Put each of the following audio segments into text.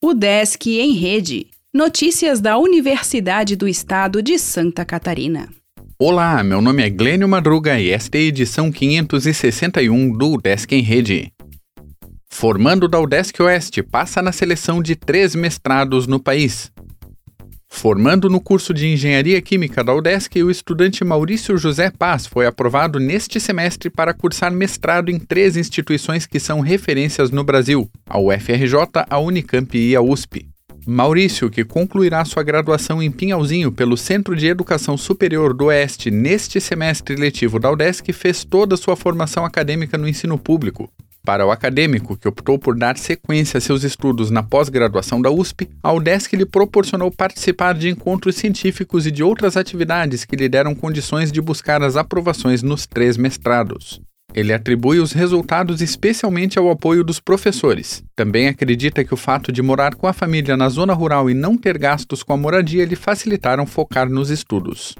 O Desk em Rede. Notícias da Universidade do Estado de Santa Catarina. Olá, meu nome é Glênio Madruga e esta é a edição 561 do Desk em Rede. Formando da UDESC Oeste passa na seleção de três mestrados no país. Formando no curso de Engenharia Química da UDESC, o estudante Maurício José Paz foi aprovado neste semestre para cursar mestrado em três instituições que são referências no Brasil: a UFRJ, a Unicamp e a USP. Maurício, que concluirá sua graduação em Pinhalzinho pelo Centro de Educação Superior do Oeste neste semestre letivo da UDESC, fez toda sua formação acadêmica no ensino público. Para o acadêmico que optou por dar sequência a seus estudos na pós-graduação da USP, a UDESC lhe proporcionou participar de encontros científicos e de outras atividades que lhe deram condições de buscar as aprovações nos três mestrados. Ele atribui os resultados especialmente ao apoio dos professores. Também acredita que o fato de morar com a família na zona rural e não ter gastos com a moradia lhe facilitaram focar nos estudos.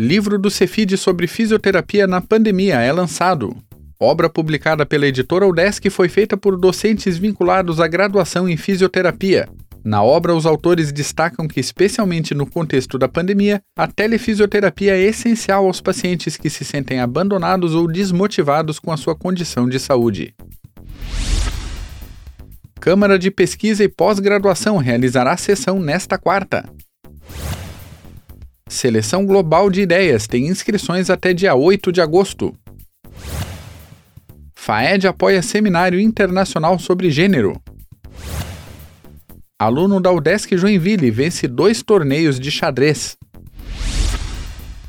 Livro do Cefid sobre fisioterapia na pandemia é lançado. Obra publicada pela editora UDESC foi feita por docentes vinculados à graduação em fisioterapia. Na obra, os autores destacam que, especialmente no contexto da pandemia, a telefisioterapia é essencial aos pacientes que se sentem abandonados ou desmotivados com a sua condição de saúde. Câmara de Pesquisa e Pós-Graduação realizará sessão nesta quarta. Seleção Global de Ideias tem inscrições até dia 8 de agosto. FAED apoia Seminário Internacional sobre Gênero. Aluno da UDESC Joinville vence dois torneios de xadrez.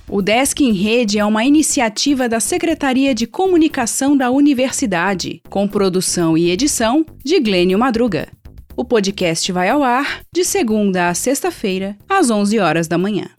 O Desk em Rede é uma iniciativa da Secretaria de Comunicação da Universidade, com produção e edição de Glênio Madruga. O podcast vai ao ar de segunda a sexta-feira, às 11 horas da manhã.